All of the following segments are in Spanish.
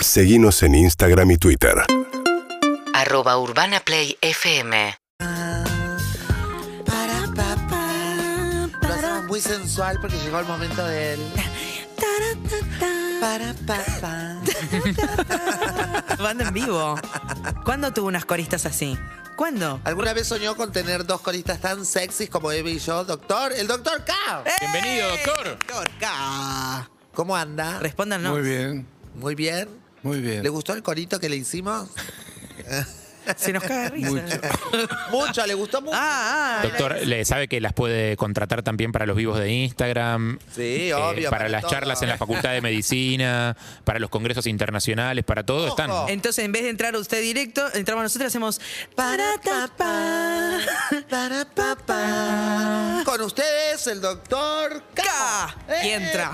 Seguimos en Instagram y Twitter. Arroba Urbana Play FM. Lo hacemos muy sensual porque llegó el momento del. Para, pa, pa. Banda en vivo. ¿Cuándo tuvo unas coristas así? ¿Cuándo? ¿Alguna vez soñó con tener dos coristas tan sexys como Eve y yo? Doctor, el doctor K. Bienvenido, doctor. Doctor K. ¿Cómo anda? Respóndanos. Muy bien, Muy bien. Muy bien. ¿Le gustó el corito que le hicimos? Se nos cae de risa. Mucho. Mucho, le gustó mucho. Ah, ah. Doctor, le sabe que las puede contratar también para los vivos de Instagram. Sí, eh, obvio. para, las todo. charlas en la Facultad de Medicina, para los congresos internacionales, para todo Ojo. están. Entonces, en vez de entrar usted directo, entramos nosotros y hacemos para tapar. Para, pa, pa. Con ustedes, el doctor K. K. Y entra.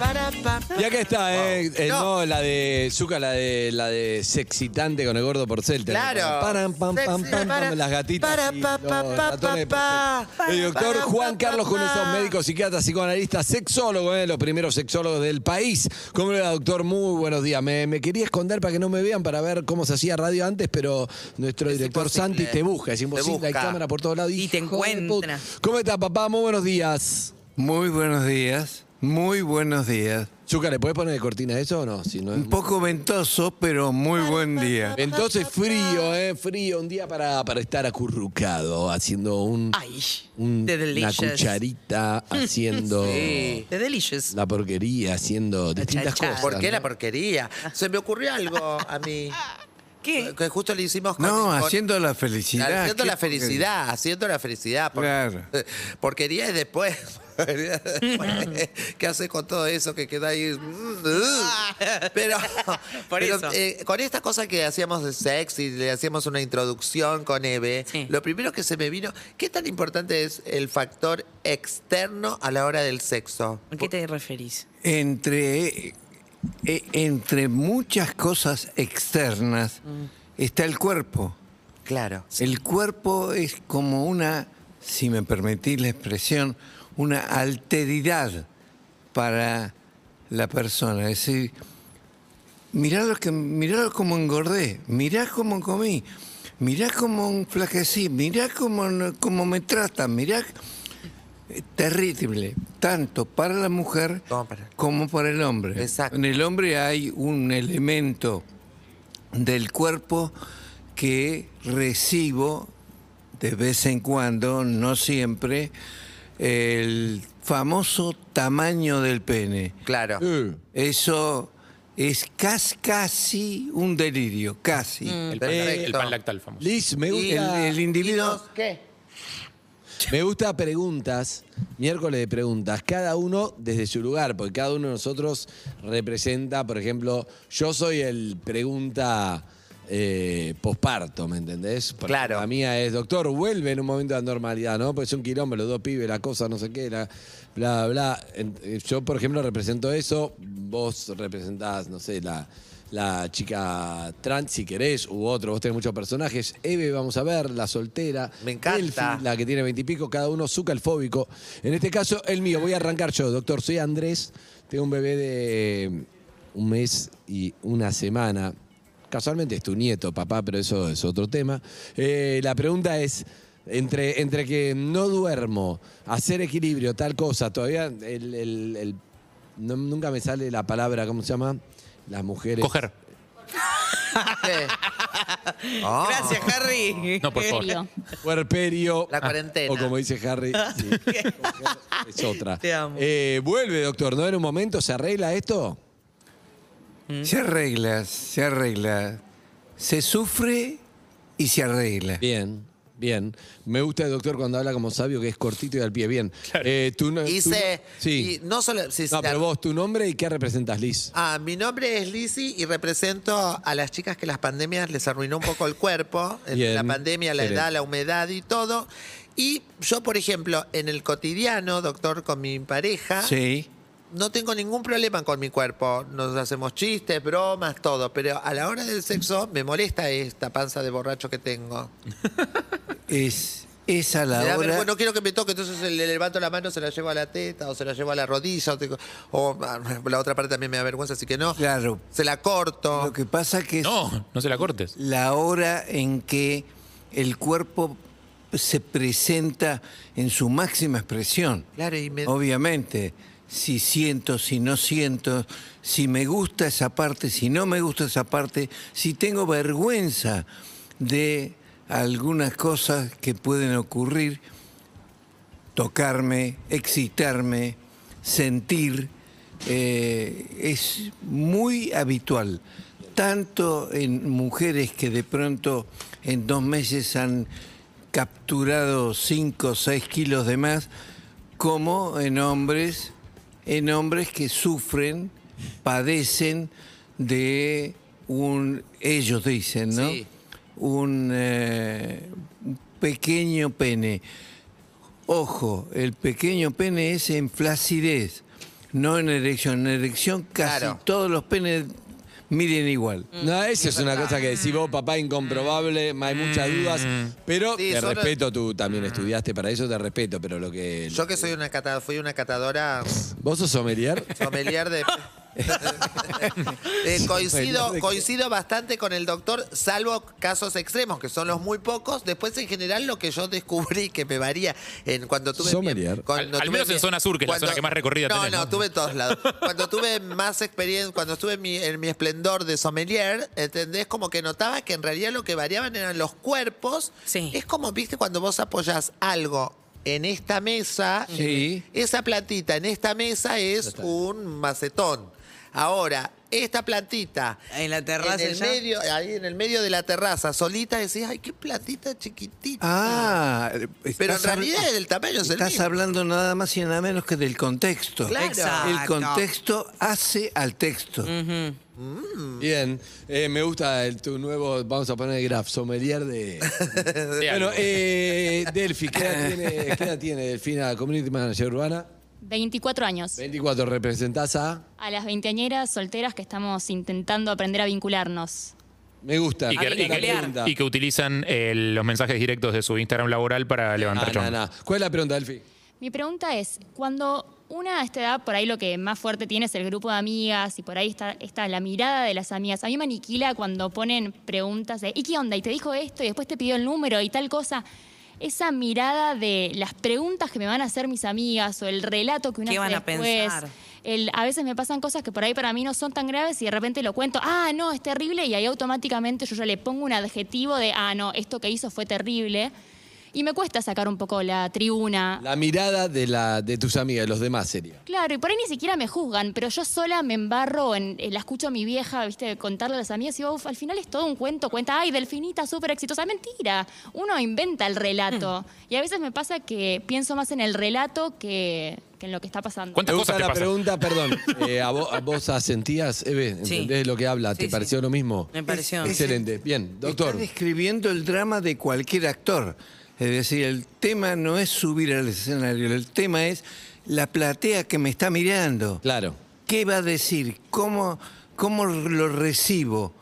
Y acá está, eh, eh, No. no, la de Zuka, la de la de sexitante con el gordo porcel. Claro. Paran, pam, pam, pam, pam, las gatitas. para, y pa, los pa, pa, ratones de pa, porcel. El doctor para, Juan Carlos pa, con esos pa. médicos, psiquiatras, psicoanalistas, sexólogos, eh, los primeros sexólogos del país. ¿Cómo le va, doctor? Muy buenos días. Me, me quería esconder para que no me vean, para ver cómo se hacía radio antes, pero nuestro Es director imposible. Santi te busca. Es imposible, hay busca. cámara por todos lados. Y te Hijo de encuentra. puta. ¿Cómo está, papá? Muy buenos días. Muy buenos días, muy buenos días. Zuka, ¿le puedes poner de cortina eso o no? Si no es Un poco ventoso, pero muy buen día. Entonces frío, ¿eh? Frío, un día para, para estar acurrucado, haciendo un, Ay, un- the una delicious. cucharita, haciendo Sí. The delicious. la porquería, haciendo distintas cosas. ¿Por qué ¿no? la porquería? Se me ocurrió algo a mí. ¿Qué? Que justo le hicimos con- No, con- haciendo la felicidad. Haciendo ¿Qué la felicidad, haciendo la felicidad. por- Claro. Porquería es después. ¿Qué hace con todo eso que queda ahí? Pero, Por pero, eso. eh, con esta cosa que hacíamos de sex y le hacíamos una introducción con Eve, Sí. lo primero que se me vino, ¿qué tan importante es el factor externo a la hora del sexo? ¿A qué te referís? Entre, eh, entre muchas cosas externas está el cuerpo. Claro. El cuerpo es como una, si me permitís la expresión, una alteridad para la persona. Es decir, mirá, lo que, mirá cómo engordé, mirá cómo comí, mirá cómo flaquecí, mirá cómo, cómo me tratan, mirá... Terrible, tanto para la mujer Como para- como para el hombre. Exacto. En el hombre hay un elemento del cuerpo que recibo de vez en cuando, no siempre, el famoso tamaño del pene. Claro. Eh, Eso es casi, casi un delirio, casi. El pan, Perfecto. el pan lactal famoso. Liz, me El, gusta, el individuo... ¿Y nos qué? me gusta preguntas, miércoles de preguntas, cada uno desde su lugar, porque cada uno de nosotros representa, por ejemplo, yo soy el pregunta eh, posparto, ¿me entendés? Porque Claro. La mía es, doctor, vuelve en un momento de normalidad, ¿no? Porque es un quilombo, los dos pibes, la cosa, no sé qué, la, bla, bla. En- eh, Yo, por ejemplo, represento eso, vos representás, no sé, la, la chica trans, si querés, u otro, vos tenés muchos personajes. Eve, vamos a ver, la soltera. Me encanta. Delphi, la que tiene veintipico, cada uno suca el fóbico. En este caso, el mío, voy a arrancar yo, doctor. Soy Andrés, tengo un bebé de un mes y una semana. Casualmente es tu nieto, papá, pero eso es otro tema. Eh, la pregunta es, entre, entre que no duermo, hacer equilibrio, tal cosa, todavía el, el- el- no- nunca me sale la palabra, ¿cómo se llama? Las mujeres. Coger. Ah. Gracias, Harry. No, por favor. Puerperio. La cuarentena. O como dice Harry, sí, es otra. Te amo. Eh, vuelve, doctor, ¿no? En un momento se arregla esto. Se arregla, se arregla. Se sufre y se arregla. Bien, bien. Me gusta el doctor cuando habla como sabio, que es cortito y al pie. Bien. Eh, tu Hice. no- sí. y no solo. sí, no, pero vos, tu nombre y qué representas, Liz. Ah, mi nombre es Lizzy y represento a las chicas que las pandemias les arruinó un poco el cuerpo. Bien, La pandemia, la edad, la humedad y todo. Y yo, por ejemplo, en el cotidiano, doctor, con mi pareja, Sí. No tengo ningún problema con mi cuerpo. Nos hacemos chistes, bromas, todo. Pero a la hora del sexo me molesta esta panza de borracho que tengo. Es, es a la Me da hora... vergüenza, no quiero que me toque, entonces le levanto la mano, se la llevo a la teta o se la llevo a la rodilla o, te- o, ah, la otra parte también me da vergüenza, así que no. Claro. Se la corto. Lo que pasa que es No, no se la cortes. la hora en que el cuerpo se presenta en su máxima expresión. Claro, y me- Obviamente, si siento, si no siento, si me gusta esa parte, si no me gusta esa parte, si tengo vergüenza de algunas cosas que pueden ocurrir, tocarme, excitarme, sentir, eh, es muy habitual, tanto en mujeres que de pronto en dos meses han capturado 5 o 6 kilos de más, como en hombres, en hombres que sufren, padecen de un, ellos dicen, ¿no? Sí. Un, eh, pequeño pene. Ojo, el pequeño pene es en flacidez, no en erección. En erección casi Claro. todos los penes miden igual. No, esa es una cosa que decís vos, papá, incomprobable, hay muchas dudas, pero Sí, te solo- respeto, tú también estudiaste para eso, te respeto, pero lo que... Yo que soy una catadora, fui una catadora ¿Vos sos sommelier? sommelier de... Eh, coincido, coincido bastante con el doctor, salvo casos extremos, que son los muy pocos. Después, en general, lo que yo descubrí que me varía en cuando tuve. Sommelier. cuando Al- al tuve menos en zona sur, que es la zona que más recorrida no, tenés, No, ¿no? tuve en todos lados. Cuando tuve más experiencia, cuando estuve en mi, en mi esplendor de sommelier, ¿entendés? Como que notaba que en realidad lo que variaban eran los cuerpos. Sí. Es como, viste, cuando vos apoyás algo en esta mesa, Sí. esa plantita en esta mesa es un macetón. Ahora, esta plantita En la terraza en el ya. medio, ahí en el medio de la terraza, solita, decís, ay, qué plantita chiquitita. Ah, Pero en realidad el tamaño es el Estás mismo. hablando nada más y nada menos que del contexto. Claro. Exacto. El contexto hace al texto. Bien, eh, me gusta el, tu nuevo, vamos a poner el graf, sommelier de... Bueno, eh, Delphi, ¿qué edad tiene, qué edad tiene Delfina, Community Manager Urbana? 24 años. 24, representás a... A las veinteañeras solteras que estamos intentando aprender a vincularnos. Me gusta. Y que, me y que- y utilizan eh, los mensajes directos de su Instagram laboral para levantar Ah, chongo. no, no. ¿Cuál es la pregunta, Delphi? Mi pregunta es, cuando una a esta edad, por ahí lo que más fuerte tiene es el grupo de amigas y por ahí está, está la mirada de las amigas. A mí me aniquila cuando ponen preguntas de, ¿y qué onda? Y te dijo esto y después te pidió el número y tal cosa. Esa mirada de las preguntas que me van a hacer mis amigas o el relato que una ¿Qué hace van a pensar? El- a veces me pasan cosas que por ahí para mí no son tan graves y de repente lo cuento, ah, no, es terrible, y ahí automáticamente yo ya le pongo un adjetivo de, ah, no, esto que hizo fue terrible. Y me cuesta sacar un poco la tribuna. La mirada de, la, de tus amigas, de los demás sería. Claro, y por ahí ni siquiera me juzgan, pero yo sola me embarro, en, en- la escucho a mi vieja, viste, contarle a las amigas y digo, "Uf, al final es todo un cuento, cuenta, ay, Delfinita, súper exitosa. Mentira, uno inventa el relato. Y a veces me pasa que pienso más en el relato que, que en lo que está pasando. ¿Cuántas Me cosas te la pregunta, perdón. eh, a, vos, a vos asentías, Eve, Sí. ¿entendés lo que habla? ¿Te sí. pareció lo mismo? Me pareció. Excelente. Bien, doctor. Está describiendo el drama de cualquier actor. Es decir, el tema no es subir al escenario, el tema es la platea que me está mirando. Claro. ¿Qué va a decir? ¿Cómo, cómo lo recibo?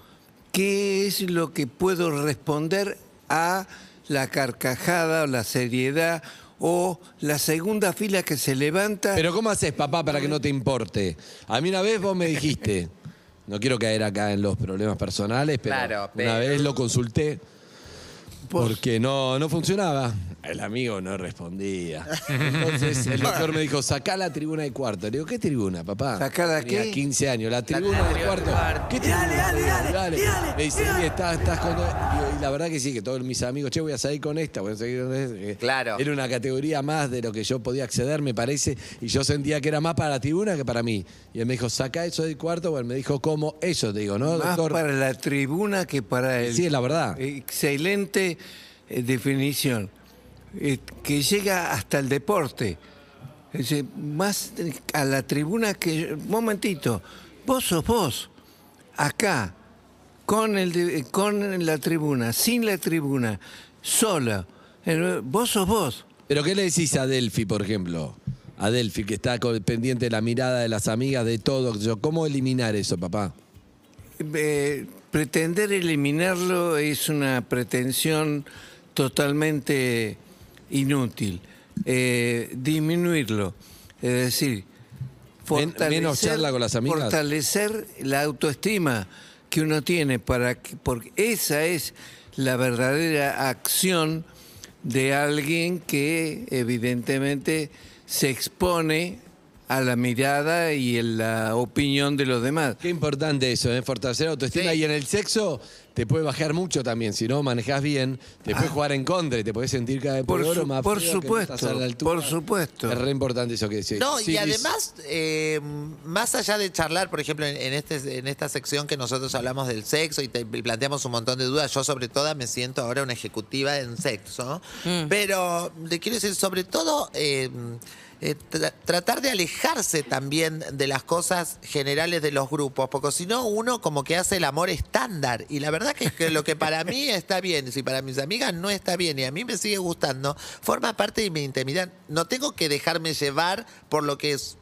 ¿Qué es lo que puedo responder a la carcajada o la seriedad o la segunda fila que se levanta? Pero ¿cómo haces, papá, para que no te importe? A mí una vez vos me dijiste, no quiero caer acá en los problemas personales, pero Claro, una pero- vez lo consulté porque no, no funcionaba. El amigo no respondía. Entonces el doctor me dijo, sacá la tribuna de cuarto. Le digo, ¿qué tribuna, papá? ¿Sacá la Tenía qué? 15 años, la tribuna de cuarto. ¿Qué tribuna? Dale, dale, Me dice, "Sí, estás, estás con... Digo, y la verdad que sí, que todos mis amigos, che, voy a salir con esta, voy a seguir con esta. Eh, Claro. Era una categoría más de lo que yo podía acceder, me parece, y yo sentía que era más para la tribuna que para mí. Y él me dijo, saca eso del cuarto, bueno, me dijo, ¿cómo? Eso te digo, ¿no, Más doctor? para la tribuna que para el... Sí, es la verdad. Excelente eh, definición. Eh, que llega hasta el deporte. Es decir, más a la tribuna que... Un momentito, vos sos vos. Acá, con, el con la tribuna, sin la tribuna, sola. Eh, Vos sos vos. ¿Pero qué le decís a Delphi, por ejemplo? A Delphi, que está pendiente de la mirada de las amigas, de todo. ¿Cómo eliminar eso, papá? Eh, pretender eliminarlo es una pretensión totalmente inútil. Eh, disminuirlo. Es decir, Men- menos charla con las amigas. fortalecer la autoestima que uno tiene para que, porque esa es la verdadera acción de alguien que evidentemente se expone a la mirada y en la opinión de los demás. Qué importante eso, ¿eh? fortalecer la autoestima. Sí. Y en el sexo te puede bajar mucho también. Si no manejás bien, te puedes jugar en contra y te puedes sentir cada vez Ah. Por peor o su- más por feo, que no supuesto, estás a la altura. por supuesto. Es re importante eso que decís. No, Sí, y además, eh, más allá de charlar, por ejemplo, en, en este, en esta sección que nosotros hablamos del sexo y, te- y planteamos un montón de dudas, yo sobre todo me siento ahora una ejecutiva en sexo, pero le quiero decir, sobre todo... eh, eh, tra- tratar de alejarse también de las cosas generales de los grupos, porque si no uno como que hace el amor estándar y la verdad que, que lo que para mí está bien, si para mis amigas no está bien y a mí me sigue gustando, forma parte de mi intimidad. No tengo que dejarme llevar por lo que es-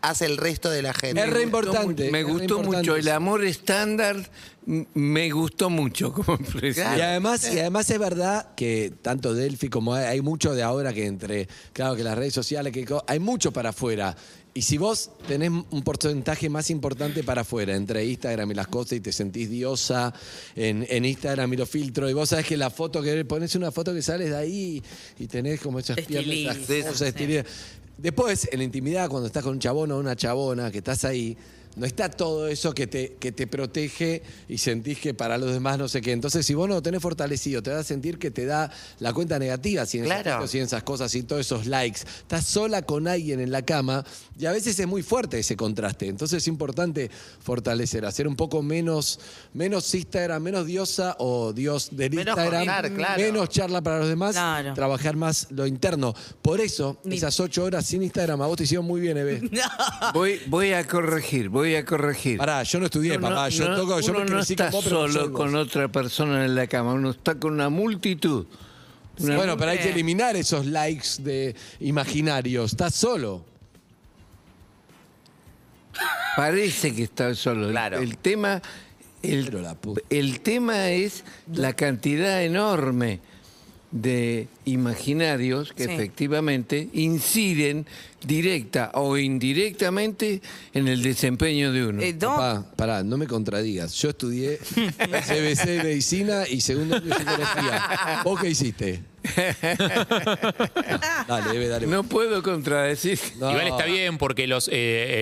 hace el resto de la gente. Es re importante. Me es gustó mucho. El amor estándar me gustó mucho como impresión. Y además, y además es verdad que tanto Delphi como hay, hay mucho de ahora que entre, claro que las redes sociales, que hay mucho para afuera. Y si vos tenés un porcentaje más importante para afuera, entre Instagram y las cosas, y te sentís diosa en, en Instagram y los filtros, y vos sabés que la foto que pones una foto que sales de ahí y tenés como esas piernas, esas cosas estilizadas. Después, en la intimidad, cuando estás con un chabón o una chabona, que estás ahí, no está todo eso que te, que te protege y sentís que para los demás no sé qué. Entonces, si vos no lo tenés fortalecido, te vas a sentir que te da la cuenta negativa si en, esos Claro. filtros y en esas cosas y todos esos likes. Estás sola con alguien en la cama y a veces es muy fuerte ese contraste. Entonces es importante fortalecer, hacer un poco menos, menos Instagram, menos diosa o Dios del Menos Instagram, contar, claro. menos charla para los demás, Claro. trabajar más lo interno. Por eso, esas ocho horas sin Instagram a vos te hicieron muy bien, Eve. Voy, voy a corregir, voy a corregir. Pará, yo no estudié, Uno papá. Yo no- toco, yo uno me no crecí está con vos, pero no solo con otra persona en la cama, uno está con una multitud. Una- Bueno, pero hay que eliminar esos likes de imaginarios. Estás solo. Parece que está solo. El- Claro. El, tema, el, Pero la puta. el tema es la cantidad enorme de imaginarios que Sí. efectivamente inciden directa o indirectamente en el desempeño de uno. Eh, Papá, pará, no me contradigas. Yo estudié CBC de medicina y segundo año psicología. ¿Vos qué hiciste? dale, Eve, dale. no puedo contradecir. No. Igual está bien porque los, eh,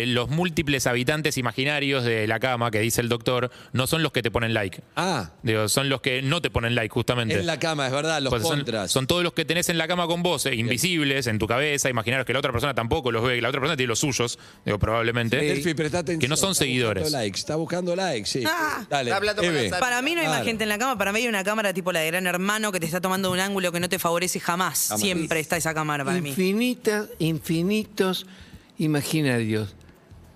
eh, los múltiples habitantes imaginarios de la cama, que dice el doctor, no son los que te ponen like. Ah, Digo, son los que no te ponen like, justamente. en la cama, es verdad, los Pues son, contras. son todos los que tenés en la cama con vos, eh, invisibles, en tu cabeza. Imaginaros que la otra persona tampoco los ve, que la otra persona tiene los suyos, digo, probablemente. Delphi, prestá atención. que no son Está seguidores. buscando likes, está buscando likes, sí. Ah. Dale, Está hablando con Eve. las Para mí no hay más Claro. gente en la cama, para mí hay una cámara tipo la de Gran Hermano que te está tomando un ángulo que no te favorece jamás. Siempre está esa cámara para mí. Infinitas, infinitos imaginarios.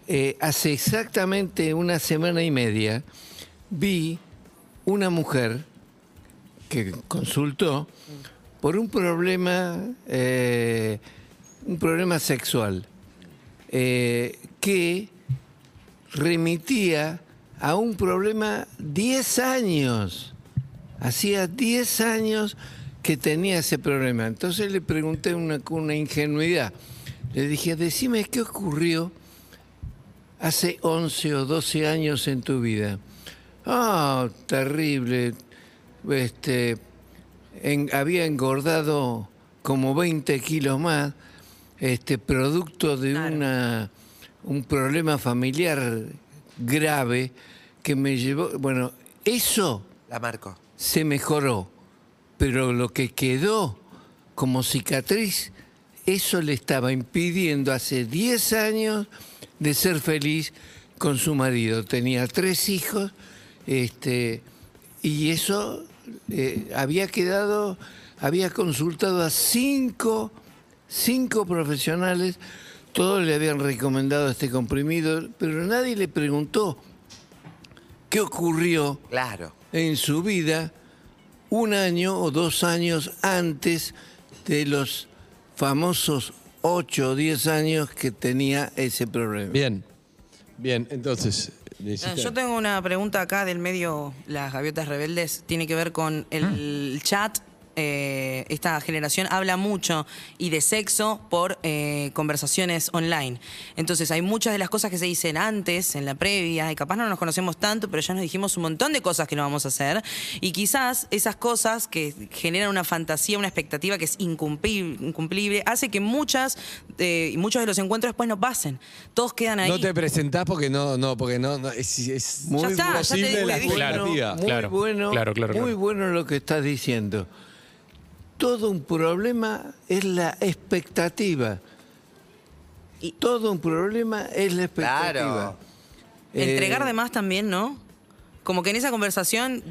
Eh, hace exactamente una semana y media vi una mujer que consultó por un problema, eh, un problema sexual eh, que remitía a un problema 10 años. Hacía 10 años que tenía ese problema. Entonces le pregunté una, con una ingenuidad. Le dije, decime qué ocurrió hace 11 o 12 años en tu vida. Ah, terrible. Este, había engordado como 20 kilos más, este, producto de Claro. una, un problema familiar grave que me llevó. Bueno, eso La marco. se mejoró, pero lo que quedó como cicatriz, eso le estaba impidiendo hace 10 años de ser feliz con su marido. Tenía tres hijos, este, y eso eh, había quedado, había consultado a cinco, cinco profesionales, todos le habían recomendado este comprimido, pero nadie le preguntó qué ocurrió Claro. en su vida un año o dos años antes de los famosos 8 o 10 años que tenía ese problema. Bien, bien, entonces. Necesita- Yo tengo una pregunta acá del medio Las Gaviotas Rebeldes. Tiene que ver con el chat eh, esta generación habla mucho y de sexo por eh, conversaciones online. Entonces hay muchas de las cosas que se dicen antes, en la previa, y capaz no nos conocemos tanto, pero ya nos dijimos un montón de cosas que no vamos a hacer. Y quizás esas cosas que generan una fantasía, una expectativa que es incumplible, incumplible hace que muchas, eh, y muchos de los encuentros después no pasen. Todos quedan ahí. No te presentás porque no, no, porque no, no, es, es Muy Ya está, ya te imposible la dije. Claro. expectativa. Muy Claro, bueno, claro, claro, muy claro. bueno lo que estás diciendo. Todo un problema es la expectativa. Y- Todo un problema es la expectativa. Claro. Entregar Eh, de más también, ¿no? Como que en esa conversación.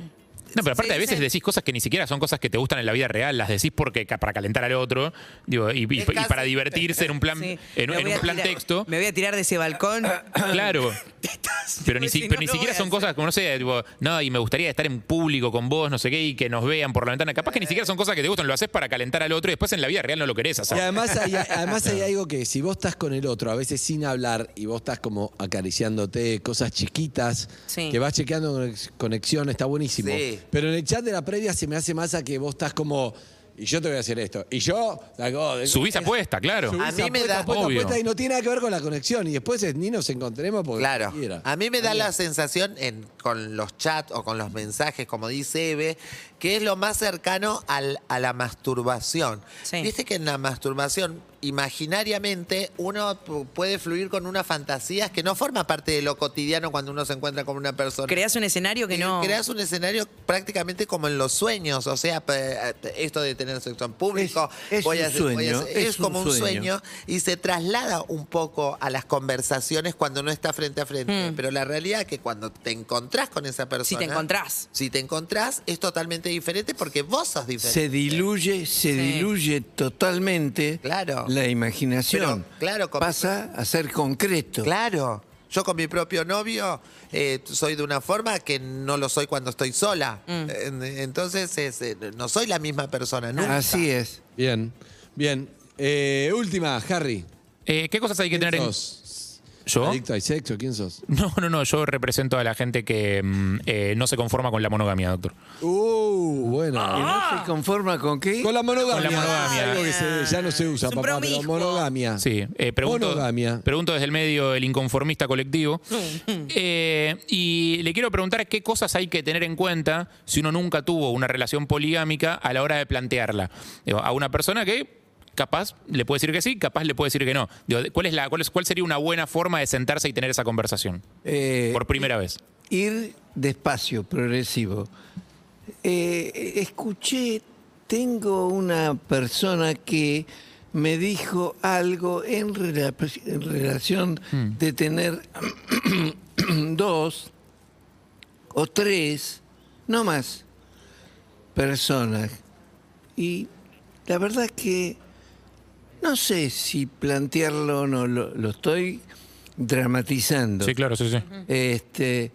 No, pero aparte a veces decís cosas que ni siquiera son cosas que te gustan en la vida real, las decís porque para calentar al otro, digo, y, y- y para divertirse en un plan, Sí, en, un plan tirar- texto. Me voy a tirar de ese balcón. Claro. Pero ni, si- si pero no, ni no siquiera son cosas como, no sé, tipo, no, y me gustaría estar en público con vos, no sé qué, y que nos vean por la ventana. Capaz que ni siquiera son cosas que te gustan, lo haces para calentar al otro y después en la vida real no lo querés Y hacer. además hay, además hay algo que si vos estás con el otro, a veces sin hablar, y vos estás como acariciándote, cosas chiquitas, Sí. que vas chequeando conex- conexión, está buenísimo. Sí. Pero en el chat de la previa se me hace más a que vos estás como, y yo te voy a hacer esto, y yo, hago- Subís apuesta, claro. subís A mí me apuesta, da- apuesta, Obvio. apuesta, y no tiene nada que ver con la conexión. Y después es, ni nos encontremos porque Claro. quiera. A mí me da la sensación en, con los chats o con los mensajes, como dice Eve, que es lo más cercano al- a la masturbación. Sí. Viste que en la masturbación, imaginariamente, uno pu- puede fluir con unas fantasías que no forma parte de lo cotidiano cuando uno se encuentra con una persona. Creas un escenario que Eh, no. Creas un escenario prácticamente como en los sueños, o sea, pe- esto de tener sexo en público, Es- es voy a un hacer- voy a sueño, hacer- es es como un sueño. sueño y se traslada un poco a las conversaciones cuando no está frente a frente. Pero la realidad es que cuando te encontrás con esa persona. Si te encontrás. Si te encontrás, es totalmente diferente porque vos sos diferente. Se diluye, se diluye totalmente Claro. La imaginación. Pero, claro, con- Pasa a ser concreto. Claro. Yo con mi propio novio eh, soy de una forma que no lo soy cuando estoy sola. En- Entonces es, eh, no soy la misma persona nunca. Así es. Bien, bien. Eh, última, Harry. Eh, ¿Qué cosas hay que ¿Quién tener en. ¿Yo? ¿Adicto al sexo? ¿Quién sos? No, no, no, yo represento a la gente que mm, eh, no se conforma con la monogamia, doctor. Uh, bueno. ¿Y no se conforma con qué? Con la monogamia. Con la monogamia. Algo que se- ya no se usa, Es un papá, pero promiscuo. monogamia. Sí, eh, pregunto, Monogamia. pregunto desde el medio el inconformista colectivo. Eh, y le quiero preguntar qué cosas hay que tener en cuenta si uno nunca tuvo una relación poligámica a la hora de plantearla. Digo, a una persona que capaz le puede decir que sí, capaz le puede decir que no. Digo, ¿cuál, es la, cuál, es, ¿Cuál sería una buena forma de sentarse y tener esa conversación? Eh, Por primera vez. ir despacio, progresivo. Eh, escuché, tengo una persona que me dijo algo en, rela- en relación de tener dos o tres, no más, personas. Y la verdad que no sé si plantearlo o no, lo, lo estoy dramatizando. Sí, claro, sí, sí. Este,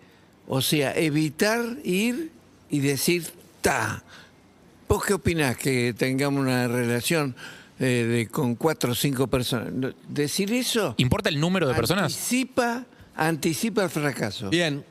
o sea, evitar ir y decir, ta. ¿Vos qué opinás que tengamos una relación eh, de, con cuatro o cinco personas? Decir eso ¿Importa el número de personas? anticipa, anticipa el fracaso. Bien.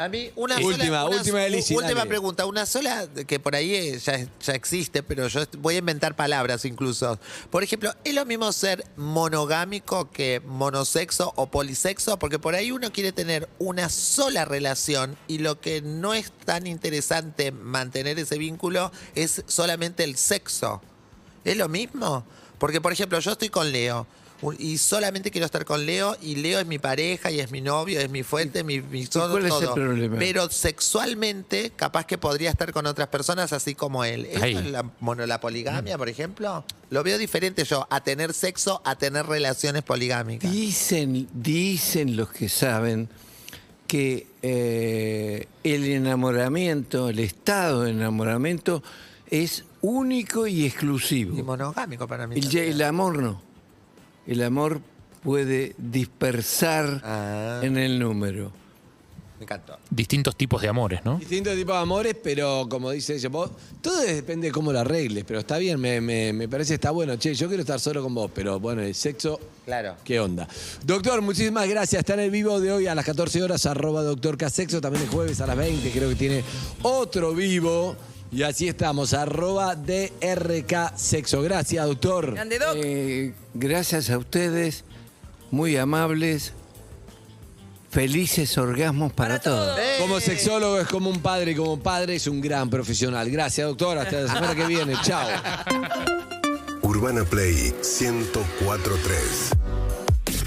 A mí, una Última, sola, una última de Lizzy, última dale. pregunta. Una sola que por ahí eh, ya, ya existe, pero yo voy a inventar palabras incluso. Por ejemplo, ¿es lo mismo ser monogámico que monosexo o polisexo? Porque por ahí uno quiere tener una sola relación y lo que no es tan interesante mantener ese vínculo es solamente el sexo. ¿Es lo mismo? Porque, por ejemplo, yo estoy con Leo. Y solamente quiero estar con Leo, y Leo es mi pareja, y es mi novio, es mi fuente, mi, mi todo, cuál es el problema? Pero sexualmente, capaz que podría estar con otras personas así como él. ¿Eso Ahí. es la, mono- la poligamia, por ejemplo? Lo veo diferente yo, a tener sexo, a tener relaciones poligámicas. Dicen, dicen los que saben que eh, el enamoramiento, el estado de enamoramiento es único y exclusivo. Y monogámico para mí. El, también. el amor no. El amor puede dispersar Ah. en el número. Me encantó. Distintos tipos de amores, ¿no? Distintos tipos de amores, pero como dice ella, vos- todo depende de cómo lo arregles, pero está bien, me, me- me parece que está bueno. Che, yo quiero estar solo con vos, pero bueno, el sexo, Claro. ¿qué onda? Doctor, muchísimas gracias. Está en el vivo de hoy a las 14 horas, arroba doctor Casexo, también el jueves a las 20, creo que tiene otro vivo. Y así estamos, arroba DRK Sexo. Gracias, doctor. Grande Doc. Eh, gracias a ustedes, muy amables. Felices orgasmos para, todos. Como sexólogo es como un padre y como padre es un gran profesional. Gracias, doctor. Hasta la semana que viene. Chao. Urbana Play 1043.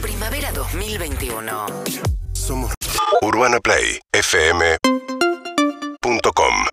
Primavera 2021. Somos UrbanaPlayFM.com